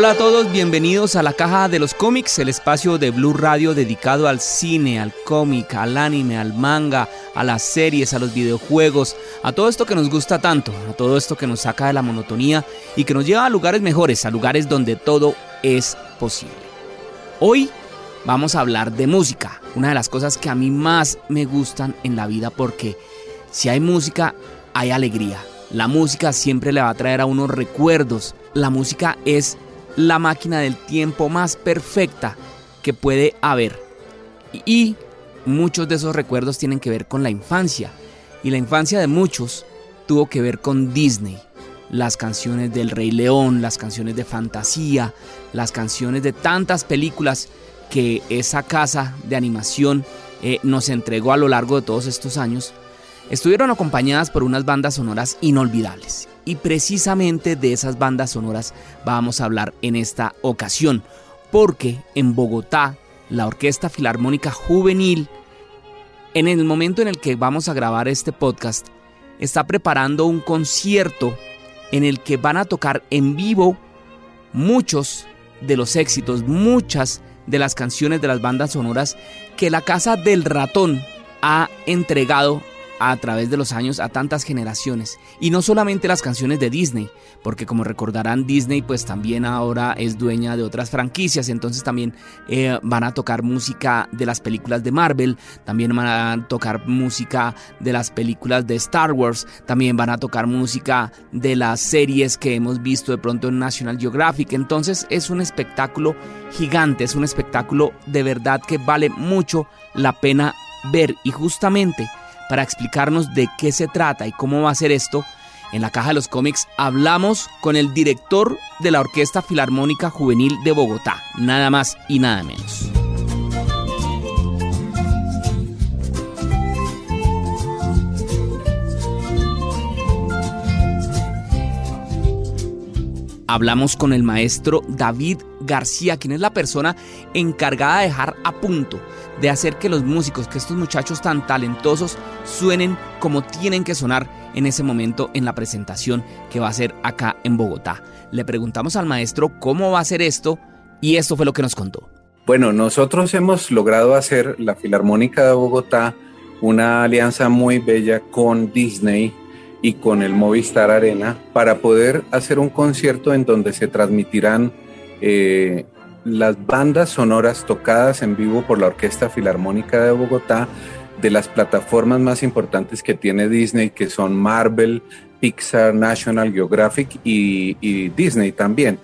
Hola a todos, bienvenidos a la Caja de los Cómics, el espacio de Blue Radio dedicado al cine, al cómic, al anime, al manga, a las series, a los videojuegos, a todo esto que nos gusta tanto, a todo esto que nos saca de la monotonía y que nos lleva a lugares mejores, a lugares donde todo es posible. Hoy vamos a hablar de música, una de las cosas que a mí más me gustan en la vida porque si hay música, hay alegría. La música siempre le va a traer a unos recuerdos. La música es la máquina del tiempo más perfecta que puede haber. Y muchos de esos recuerdos tienen que ver con la infancia. Y la infancia de muchos tuvo que ver con Disney. Las canciones del Rey León, las canciones de fantasía, las canciones de tantas películas que esa casa de animación eh, nos entregó a lo largo de todos estos años, estuvieron acompañadas por unas bandas sonoras inolvidables. Y precisamente de esas bandas sonoras vamos a hablar en esta ocasión, porque en Bogotá, la Orquesta Filarmónica Juvenil, en el momento en el que vamos a grabar este podcast, está preparando un concierto en el que van a tocar en vivo muchos de los éxitos, muchas de las canciones de las bandas sonoras que la Casa del Ratón ha entregado a través de los años a tantas generaciones. Y no solamente las canciones de Disney, porque como recordarán Disney pues también ahora es dueña de otras franquicias, entonces también eh, van a tocar música de las películas de Marvel, también van a tocar música de las películas de Star Wars, también van a tocar música de las series que hemos visto de pronto en National Geographic, entonces es un espectáculo gigante, es un espectáculo de verdad que vale mucho la pena ver. Y justamente para explicarnos de qué se trata y cómo va a ser esto, en la caja de los cómics hablamos con el director de la Orquesta Filarmónica Juvenil de Bogotá, nada más y nada menos. Hablamos con el maestro David García, quien es la persona encargada de dejar a punto, de hacer que los músicos, que estos muchachos tan talentosos, suenen como tienen que sonar en ese momento en la presentación que va a ser acá en Bogotá. Le preguntamos al maestro cómo va a ser esto y esto fue lo que nos contó. Bueno, nosotros hemos logrado hacer la Filarmónica de Bogotá una alianza muy bella con Disney y con el Movistar Arena para poder hacer un concierto en donde se transmitirán eh, las bandas sonoras tocadas en vivo por la Orquesta Filarmónica de Bogotá de las plataformas más importantes que tiene Disney, que son Marvel, Pixar, National Geographic y, Disney también.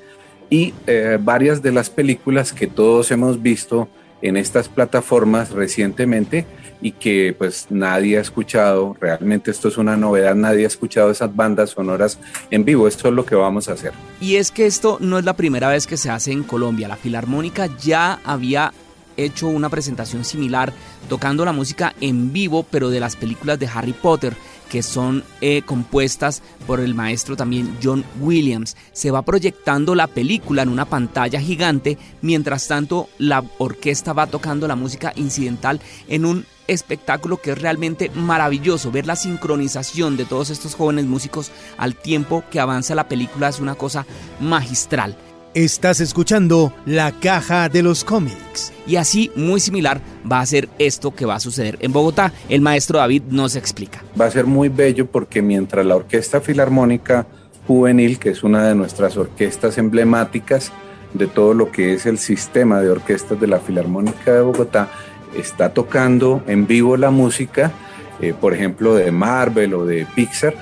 Y eh, varias de las películas que todos hemos visto en estas plataformas recientemente y que pues nadie ha escuchado, realmente esto es una novedad, nadie ha escuchado esas bandas sonoras en vivo, esto es lo que vamos a hacer. Y es que esto no es la primera vez que se hace en Colombia, la Filarmónica ya había hecho una presentación similar tocando la música en vivo pero de las películas de Harry Potter que son eh, compuestas por el maestro también John Williams. Se va proyectando la película en una pantalla gigante, mientras tanto la orquesta va tocando la música incidental en un espectáculo que es realmente maravilloso. Ver la sincronización de todos estos jóvenes músicos al tiempo que avanza la película es una cosa magistral. Estás escuchando La Caja de los Cómics. Y así, muy similar, va a ser esto que va a suceder en Bogotá. El maestro David nos explica. Va a ser muy bello porque mientras la Orquesta Filarmónica Juvenil, que es una de nuestras orquestas emblemáticas de todo lo que es el sistema de orquestas de la Filarmónica de Bogotá, está tocando en vivo la música, eh, por ejemplo, de Marvel o de Pixar.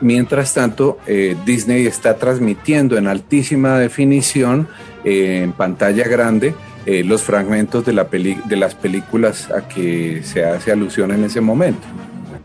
Mientras tanto, eh, Disney está transmitiendo en altísima definición, en pantalla grande, los fragmentos de, la de las películas a que se hace alusión en ese momento.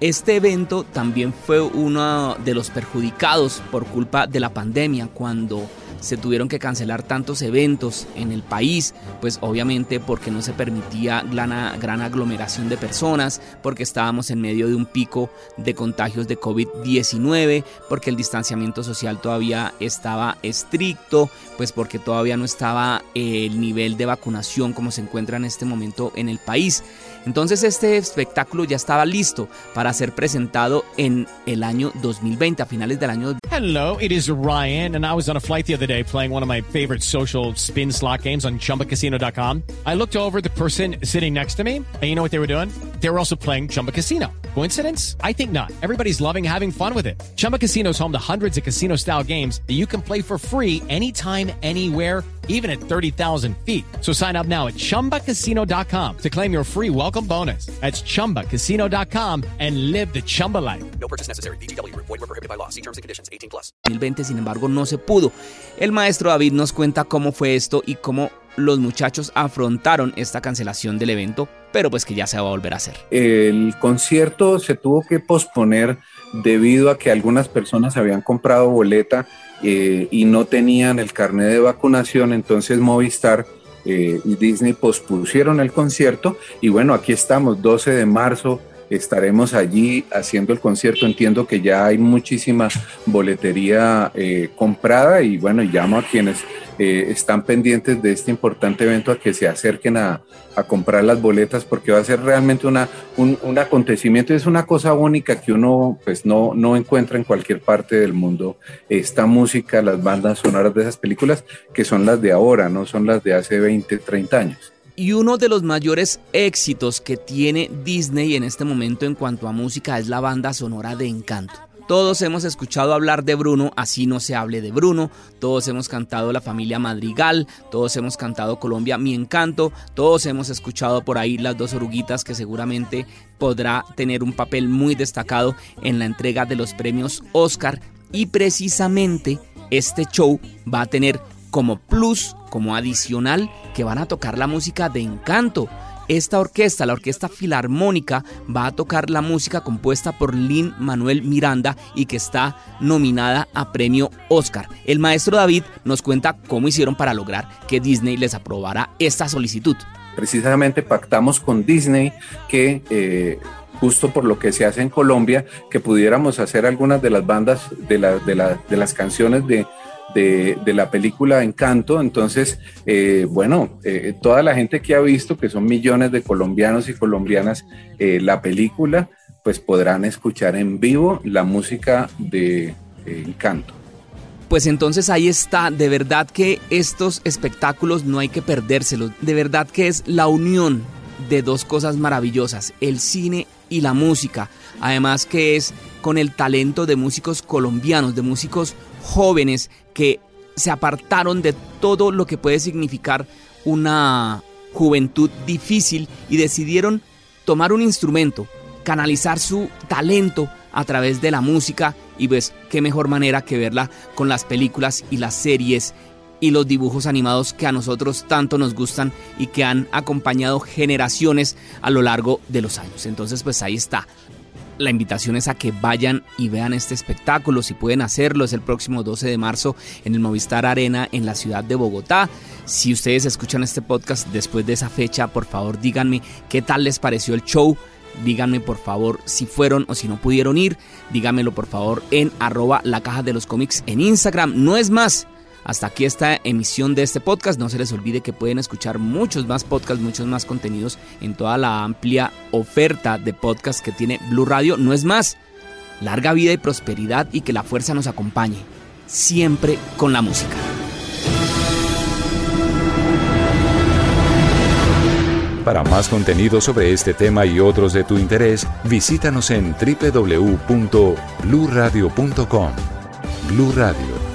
Este evento también fue uno de los perjudicados por culpa de la pandemia, cuando se tuvieron que cancelar tantos eventos en el país, pues obviamente porque no se permitía gran, gran aglomeración de personas, porque estábamos en medio de un pico de contagios de COVID-19, porque el distanciamiento social todavía estaba estricto, pues porque todavía no estaba el nivel de vacunación como se encuentra en este momento en el país. Entonces este espectáculo ya estaba listo para ser presentado en el año 2020, a finales del año. Hello, it is Ryan, and I was on a flight the other day playing one of my favorite social spin slot games on ChumbaCasino.com. I looked over the person sitting next to me, and you know what they were doing? They were also playing Chumba Casino. Coincidence? I think not. Everybody's loving having fun with it. Chumba Casino is home to hundreds of casino-style games that you can play for free anytime, anywhere even at 30,000 feet. So sign up now at ChumbaCasino.com to claim your free welcome bonus. That's ChumbaCasino.com and live the Chumba life. No purchase necessary. BGW. Void were prohibited by law. See terms and conditions. 18 plus. 2020, sin embargo, no se pudo. El maestro David nos cuenta cómo fue esto y cómo los muchachos afrontaron esta cancelación del evento, pero pues que ya se va a volver a hacer. El concierto se tuvo que posponer debido a que algunas personas habían comprado boleta eh, y no tenían el carnet de vacunación, entonces Movistar eh, y Disney pospusieron el concierto y bueno, aquí estamos, 12 de marzo estaremos allí haciendo el concierto. Entiendo que ya hay muchísima boletería eh, comprada y bueno, llamo a quienes eh, están pendientes de este importante evento a que se acerquen a, comprar las boletas porque va a ser realmente una, un, acontecimiento, es una cosa única que uno pues no, no encuentra en cualquier parte del mundo. Esta música, las bandas sonoras de esas películas que son las de ahora, no son las de hace 20, 30 años. Y uno de los mayores éxitos que tiene Disney en este momento en cuanto a música es la banda sonora de Encanto. Todos hemos escuchado hablar de Bruno, así no se hable de Bruno, todos hemos cantado La familia Madrigal, todos hemos cantado Colombia Mi Encanto, todos hemos escuchado por ahí Las dos oruguitas que seguramente podrá tener un papel muy destacado en la entrega de los premios Oscar. Y precisamente este show va a tener como plus, como adicional, que van a tocar la música de encanto. Esta orquesta, la Orquesta Filarmónica, va a tocar la música compuesta por Lin Manuel Miranda y que está nominada a premio Oscar. El maestro David nos cuenta cómo hicieron para lograr que Disney les aprobara esta solicitud. Precisamente pactamos con Disney que... Eh, justo por lo que se hace en Colombia, que pudiéramos hacer algunas de las bandas, de, de las canciones de, de, la película Encanto. Entonces, eh, bueno, eh, toda la gente que ha visto, que son millones de colombianos y colombianas, eh, la película, pues podrán escuchar en vivo la música de Encanto. Pues entonces ahí está, de verdad que estos espectáculos no hay que perdérselos, de verdad que es la unión de dos cosas maravillosas, el cine y la música, además que es con el talento de músicos colombianos, de músicos jóvenes que se apartaron de todo lo que puede significar una juventud difícil y decidieron tomar un instrumento, canalizar su talento a través de la música y pues qué mejor manera que verla con las películas y las series y los dibujos animados que a nosotros tanto nos gustan y que han acompañado generaciones a lo largo de los años. Entonces pues ahí está, la invitación es a que vayan y vean este espectáculo, si pueden hacerlo, es el próximo 12 de marzo en el Movistar Arena en la ciudad de Bogotá. Si ustedes escuchan este podcast después de esa fecha, por favor díganme qué tal les pareció el show. Díganme por favor si fueron o si no pudieron ir. Díganmelo por favor en arroba la caja de los cómics en Instagram. No es más. Hasta aquí esta emisión de este podcast. No se les olvide que pueden escuchar muchos más podcasts, muchos más contenidos en toda la amplia oferta de podcasts que tiene Blue Radio. No es más. Larga vida y prosperidad y que la fuerza nos acompañe. Siempre con la música. Para más contenido sobre este tema y otros de tu interés, visítanos en www.bluradio.com. Blue Radio